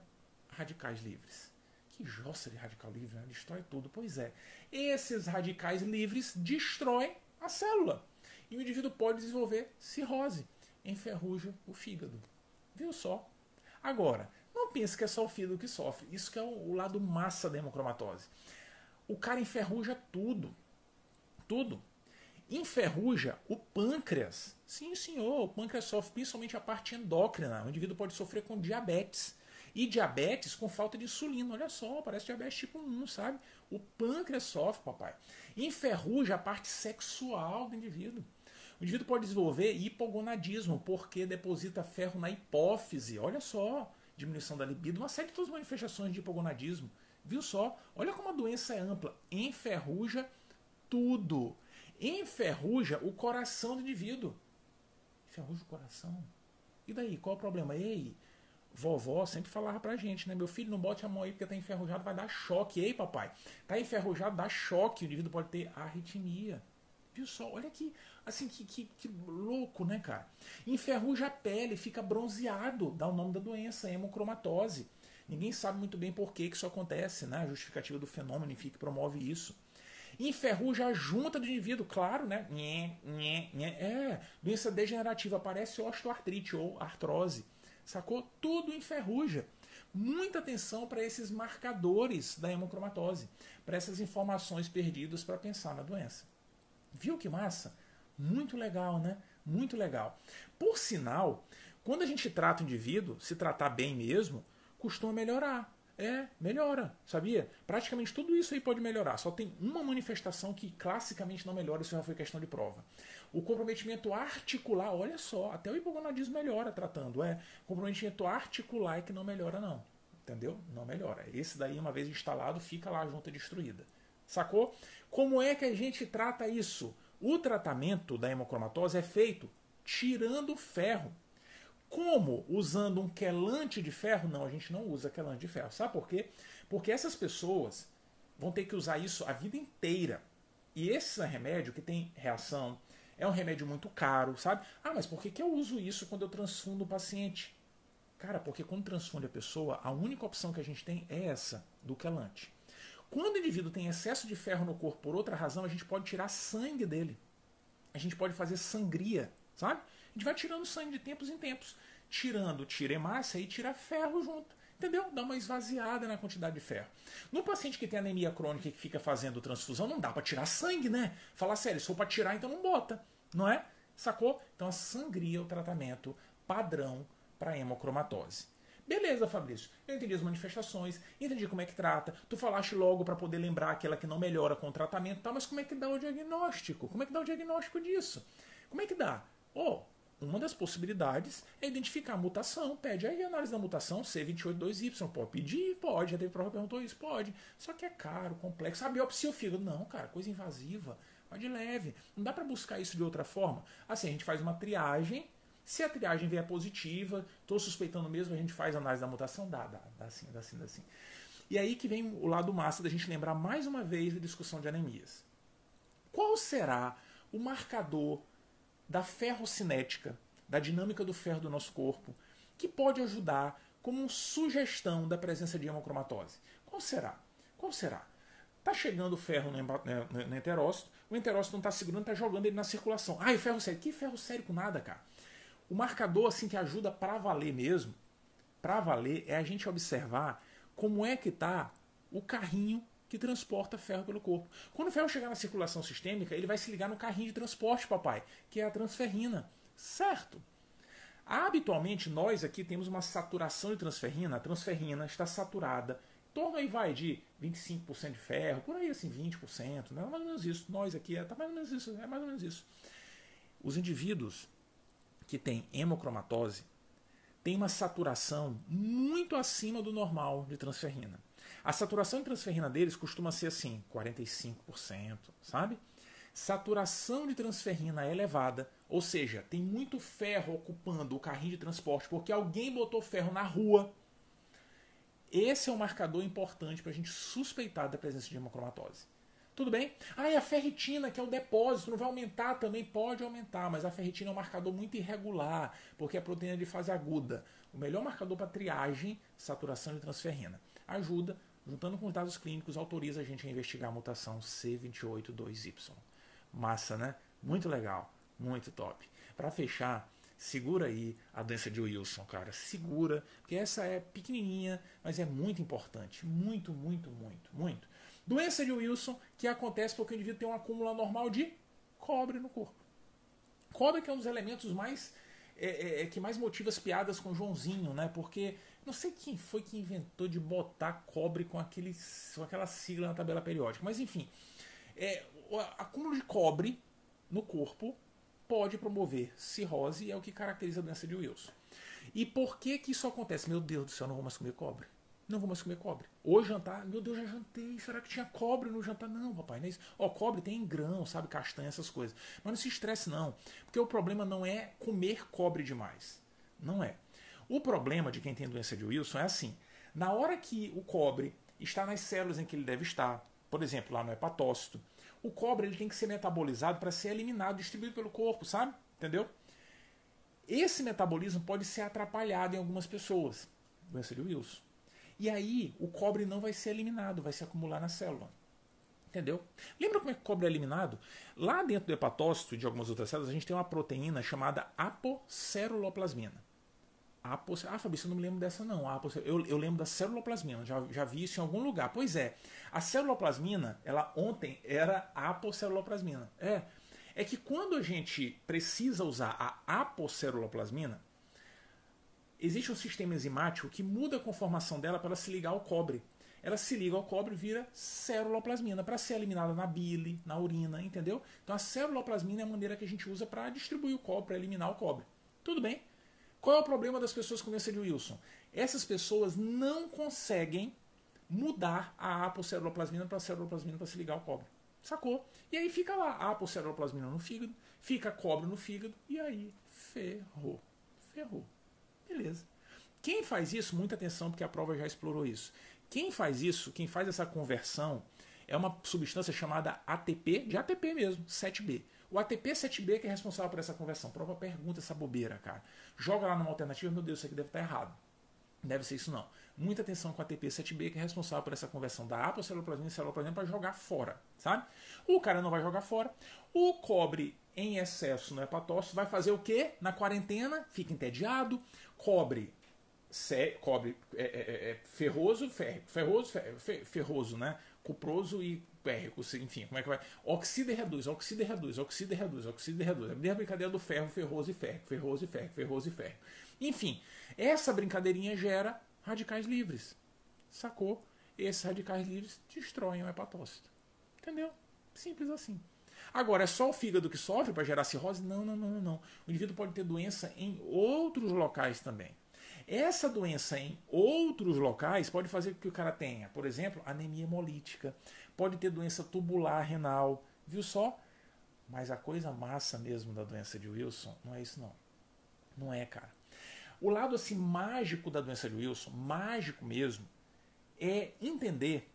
radicais livres. Que jossa de radical livre, né? Destrói tudo. Pois é. Esses radicais livres destroem a célula. E o indivíduo pode desenvolver cirrose, enferruja o fígado. Viu só? Agora, não pense que é só o fígado que sofre. Isso que é o lado massa da hemocromatose. O cara enferruja tudo. Tudo. Enferruja o pâncreas. Sim, senhor. O pâncreas sofre principalmente a parte endócrina. O indivíduo pode sofrer com diabetes. E diabetes com falta de insulina. Olha só, parece diabetes tipo 1, sabe? O pâncreas sofre, papai. Enferruja a parte sexual do indivíduo. O indivíduo pode desenvolver hipogonadismo, porque deposita ferro na hipófise. Olha só diminuição da libido, uma série de outras manifestações de hipogonadismo. Viu só? Olha como a doença é ampla. Enferruja tudo. Enferruja o coração do indivíduo. Enferruja o coração. E daí? Qual o problema? Ei, vovó sempre falava pra gente, né? Meu filho, não bote a mão aí porque tá enferrujado, vai dar choque. Ei, papai, tá enferrujado, dá choque. O indivíduo pode ter arritmia. Viu só? Olha que, assim, que, que, que louco, né, cara? Enferruja a pele, fica bronzeado, dá o nome da doença, hemocromatose. Ninguém sabe muito bem por que, que isso acontece, né? A justificativa do fenômeno, enfim, que promove isso. Enferruja a junta do indivíduo, claro, né? Nhê, nhê, nhê. É, doença degenerativa, aparece osteoartrite ou artrose. Sacou? Tudo enferruja. Muita atenção para esses marcadores da hemocromatose, para essas informações perdidas para pensar na doença. Viu que massa? Muito legal, né? Muito legal. Por sinal, quando a gente trata o indivíduo, se tratar bem mesmo, costuma melhorar. É, melhora, sabia? Praticamente tudo isso aí pode melhorar. Só tem uma manifestação que classicamente não melhora, isso já foi questão de prova. O comprometimento articular, olha só, até o hipogonadismo melhora tratando, é. Comprometimento articular é que não melhora, não. Entendeu? Não melhora. Esse daí, uma vez instalado, fica lá a junta destruída. Sacou? Como é que a gente trata isso? O tratamento da hemocromatose é feito tirando ferro. Como? Usando um quelante de ferro? Não, a gente não usa quelante de ferro. Sabe por quê? Porque essas pessoas vão ter que usar isso a vida inteira. E esse remédio que tem reação é um remédio muito caro, sabe? Ah, mas por que, que eu uso isso quando eu transfundo o paciente? Cara, porque quando transfunde a pessoa, a única opção que a gente tem é essa, do quelante. Quando o indivíduo tem excesso de ferro no corpo por outra razão, a gente pode tirar sangue dele. A gente pode fazer sangria, sabe? A gente vai tirando sangue de tempos em tempos. Tirando, tira hemácia e tira ferro junto. Entendeu? Dá uma esvaziada na quantidade de ferro. No paciente que tem anemia crônica e que fica fazendo transfusão, não dá para tirar sangue, né? Falar sério, se for para tirar, então não bota. Não é? Sacou? Então a sangria é o tratamento padrão para hemocromatose. Beleza, Fabrício. Eu entendi as manifestações, entendi como é que trata. Tu falaste logo para poder lembrar aquela que não melhora com o tratamento, tá? Mas como é que dá o diagnóstico? Como é que dá o diagnóstico disso? Como é que dá? Oh, uma das possibilidades é identificar a mutação. Pede aí a análise da mutação C282Y. Pode pedir? Pode. Já teve prova que perguntou isso? Pode. Só que é caro, complexo. A biopsia o fígado? Não, cara, coisa invasiva. Vai de leve. Não dá para buscar isso de outra forma. Assim, a gente faz uma triagem. Se a triagem vier positiva, estou suspeitando mesmo, a gente faz análise da mutação, dá, dá, dá sim, dá sim, dá sim. E aí que vem o lado massa da gente lembrar mais uma vez da discussão de anemias. Qual será o marcador da ferrocinética, da dinâmica do ferro do nosso corpo, que pode ajudar como sugestão da presença de hemocromatose. Qual será? Qual será? Tá chegando o ferro no, no, enterócito, o enterócito não está segurando, está jogando ele na circulação. Ah, e ferro sério? Que ferro sério com nada, cara? O marcador assim que ajuda para valer mesmo, para valer, é a gente observar como é que tá o carrinho que transporta ferro pelo corpo. Quando o ferro chegar na circulação sistêmica, ele vai se ligar no carrinho de transporte, papai, que é a transferrina. Certo? Habitualmente, nós aqui temos uma saturação de transferrina. A transferrina está saturada. Em torno aí vai de 25% de ferro, por aí assim, 20%, né? mais ou menos isso. Nós aqui é tá mais ou menos isso, é mais ou menos isso. Os indivíduos que têm hemocromatose têm uma saturação muito acima do normal de transferrina. A saturação de transferrina deles costuma ser assim, 45%, sabe? Saturação de transferrina elevada, ou seja, tem muito ferro ocupando o carrinho de transporte porque alguém botou ferro na rua. Esse é um marcador importante para a gente suspeitar da presença de hemocromatose. Tudo bem? Ah, e a ferritina, que é o depósito, não vai aumentar também? Pode aumentar, mas a ferritina é um marcador muito irregular, porque é proteína de fase aguda. O melhor marcador para triagem, saturação de transferrina. Ajuda, juntando com os dados clínicos, autoriza a gente a investigar a mutação C282Y. Massa, né? Muito legal, muito top. Para fechar, segura aí a doença de Wilson, cara. Segura, porque essa é pequenininha, mas é muito importante. Muito, muito, muito, muito. Doença de Wilson que acontece porque o indivíduo tem um acúmulo normal de cobre no corpo. Cobre que é um dos elementos mais é, é, é, que mais motiva as piadas com Joãozinho, né? Porque não sei quem foi que inventou de botar cobre com, aquele, com aquela sigla na tabela periódica, mas enfim, é, o acúmulo de cobre no corpo pode promover cirrose e é o que caracteriza a doença de Wilson. E por que que isso acontece? Meu Deus do céu, não vou mais comer cobre. Não vou mais comer cobre. Hoje jantar, meu Deus, já jantei. Será que tinha cobre no jantar? Não, papai, não é isso. Ó, cobre tem em grão, sabe, castanha, essas coisas. Mas não se estresse, não. Porque o problema não é comer cobre demais. Não é. O problema de quem tem doença de Wilson é assim: na hora que o cobre está nas células em que ele deve estar, por exemplo, lá no hepatócito, o cobre ele tem que ser metabolizado para ser eliminado, distribuído pelo corpo, sabe? Entendeu? Esse metabolismo pode ser atrapalhado em algumas pessoas. Doença de Wilson. E aí o cobre não vai ser eliminado, vai se acumular na célula. Entendeu? Lembra como é que o cobre é eliminado? Lá dentro do hepatócito de algumas outras células, a gente tem uma proteína chamada apoceruloplasmina. Apocer... Ah, Fabrício, eu não me lembro dessa não. Apocer... Eu, eu lembro da celuloplasmina, já, já vi isso em algum lugar. Pois é, a celuloplasmina, ela ontem era apoceruloplasmina. É, é que quando a gente precisa usar a apoceruloplasmina, existe um sistema enzimático que muda a conformação dela para se ligar ao cobre ela se liga ao cobre e vira ceruloplasmina para ser eliminada na bile, na urina, entendeu? Então a ceruloplasmina é a maneira que a gente usa para distribuir o cobre, para eliminar o cobre. Tudo bem. Qual é o problema das pessoas com doença de Wilson? Essas pessoas não conseguem mudar a apoceruloplasmina para a ceruloplasmina para se ligar ao cobre. Sacou? E aí fica lá a apoceruloplasmina no fígado, fica cobre no fígado e aí ferrou. Ferrou. Beleza. Quem faz isso, muita atenção porque a prova já explorou isso. Quem faz isso, quem faz essa conversão, é uma substância chamada ATP, de ATP mesmo, 7B. O ATP 7B que é responsável por essa conversão. Prova pergunta essa bobeira, cara. Joga lá numa alternativa, meu Deus, isso aqui deve estar errado. Deve ser isso não. Muita atenção com o ATP 7B que é responsável por essa conversão da apoceloplasmina e celoplasmina para jogar fora, sabe? O cara não vai jogar fora. O cobre em excesso no hepatócito vai fazer o quê? Na quarentena, fica entediado, cobre cobre é, é, é, é, ferroso, fer, ferroso, fer, ferroso, né? Cuproso e pérrico, enfim, como é que vai? Oxida e reduz, oxida e reduz, oxida e reduz, oxida e reduz. É a brincadeira do ferro, ferroso e ferro, ferroso e ferro, ferroso e ferro. Enfim, essa brincadeirinha gera radicais livres. Sacou? Esses radicais livres destroem o hepatócito. Entendeu? Simples assim. Agora, é só o fígado que sofre para gerar cirrose? Não, não, não, não. O indivíduo pode ter doença em outros locais também. Essa doença em outros locais pode fazer com que o cara tenha, por exemplo, anemia hemolítica, pode ter doença tubular renal, viu só? Mas a coisa massa mesmo da doença de Wilson não é isso não. Não é, cara. O lado assim mágico da doença de Wilson, mágico mesmo, é entender,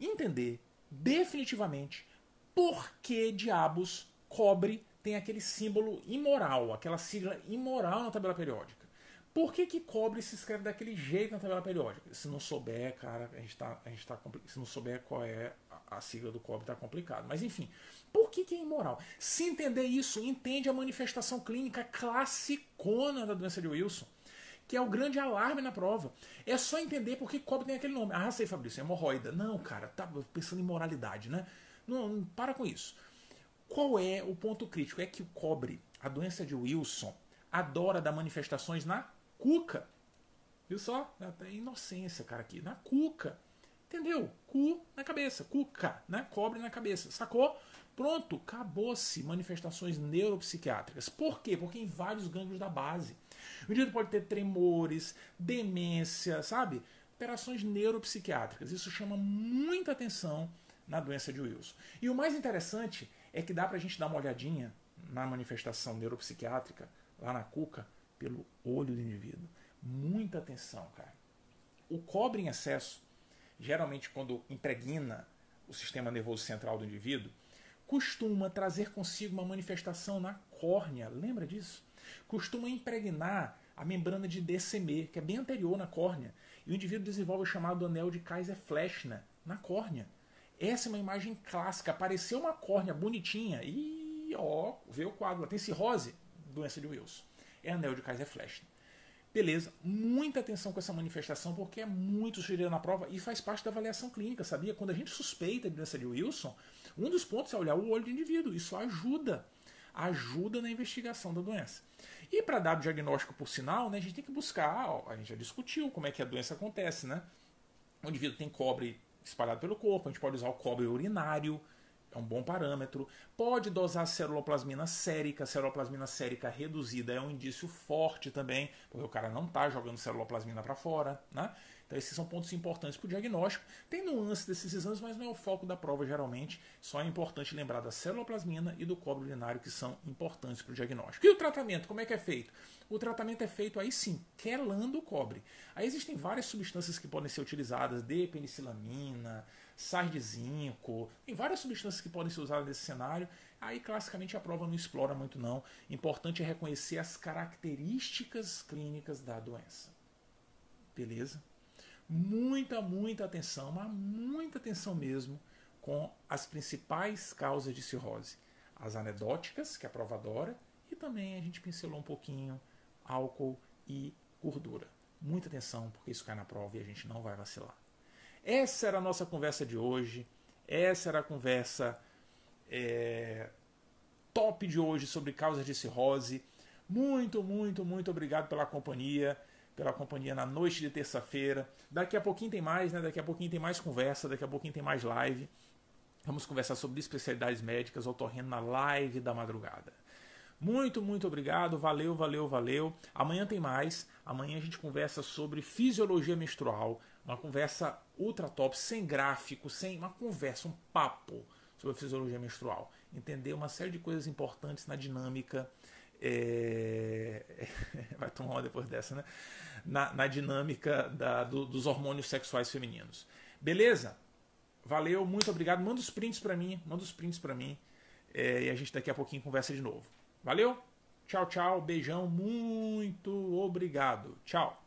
entender definitivamente por que diabos cobre tem aquele símbolo imoral, aquela sigla imoral na tabela periódica. Por que, que cobre se escreve daquele jeito na tabela periódica? Se não souber, cara, a gente tá, a gente tá se não souber qual é a, a sigla do cobre, tá complicado. Mas enfim, por que, que é imoral? Se entender isso, entende a manifestação clínica classicona da doença de Wilson, que é o grande alarme na prova. É só entender por que cobre tem aquele nome. Ah, sei, Fabrício, é hemorroida. Não, cara, tá pensando em moralidade, né? Não, não para com isso. Qual é o ponto crítico? É que o cobre, a doença de Wilson, adora dar manifestações na cuca. Viu só? É inocência, cara, aqui. Na cuca. Entendeu? Cu na cabeça. Cuca, né? Cobre na cabeça. Sacou? Pronto, acabou-se manifestações neuropsiquiátricas. Por quê? Porque em vários gânglios da base. O indivíduo pode ter tremores, demência, sabe? Operações neuropsiquiátricas. Isso chama muita atenção na doença de Wilson. E o mais interessante é que dá pra gente dar uma olhadinha na manifestação neuropsiquiátrica lá na cuca pelo olho do indivíduo. Muita atenção, cara. O cobre em excesso, geralmente quando impregna o sistema nervoso central do indivíduo, costuma trazer consigo uma manifestação na córnea. Lembra disso? Costuma impregnar a membrana de DCM, que é bem anterior na córnea, e o indivíduo desenvolve o chamado anel de Kaiser-Fleischner na córnea. Essa é uma imagem clássica. Apareceu uma córnea bonitinha e ó, vê o quadro. Tem cirrose, doença de Wilson é anel de Kaiser Flash. Beleza, muita atenção com essa manifestação porque é muito sugerida na prova e faz parte da avaliação clínica, sabia? Quando a gente suspeita de doença de Wilson, um dos pontos é olhar o olho do indivíduo. Isso ajuda, ajuda na investigação da doença. E para dar o diagnóstico por sinal, né, a gente tem que buscar, ó, a gente já discutiu como é que a doença acontece, né? O indivíduo tem cobre espalhado pelo corpo, a gente pode usar o cobre urinário, é um bom parâmetro. Pode dosar ceruloplasmina sérica, ceruloplasmina sérica reduzida é um indício forte também, porque o cara não está jogando ceruloplasmina para fora, né? Então esses são pontos importantes para o diagnóstico. Tem nuances desses exames, mas não é o foco da prova geralmente. Só é importante lembrar da ceruloplasmina e do cobre urinário que são importantes para o diagnóstico. E o tratamento, como é que é feito? O tratamento é feito aí sim, quelando o cobre. Aí existem várias substâncias que podem ser utilizadas, de penicilamina, sais de zinco, tem várias substâncias que podem ser usadas nesse cenário. Aí, classicamente, a prova não explora muito, não. Importante é reconhecer as características clínicas da doença. Beleza? Muita, muita atenção, mas muita atenção mesmo com as principais causas de cirrose. As anedóticas, que a prova adora, e também a gente pincelou um pouquinho álcool e gordura. Muita atenção, porque isso cai na prova e a gente não vai vacilar. Essa era a nossa conversa de hoje. Essa era a conversa é, top de hoje sobre causas de cirrose. Muito, muito, muito obrigado pela companhia, pela companhia na noite de terça-feira. Daqui a pouquinho tem mais, né? Daqui a pouquinho tem mais conversa, daqui a pouquinho tem mais live. Vamos conversar sobre especialidades médicas ocorrendo na live da madrugada. Muito, muito obrigado. Valeu, valeu, valeu. Amanhã tem mais. Amanhã a gente conversa sobre fisiologia menstrual. Uma conversa ultra top, sem gráfico, sem uma conversa, um papo sobre a fisiologia menstrual. Entender uma série de coisas importantes na dinâmica. É... Vai tomar uma depois dessa, né? Na, na dinâmica da, do, dos hormônios sexuais femininos. Beleza? Valeu, muito obrigado. Manda os prints para mim, manda os prints para mim. É, e a gente daqui a pouquinho conversa de novo. Valeu? Tchau, tchau. Beijão. Muito obrigado. Tchau.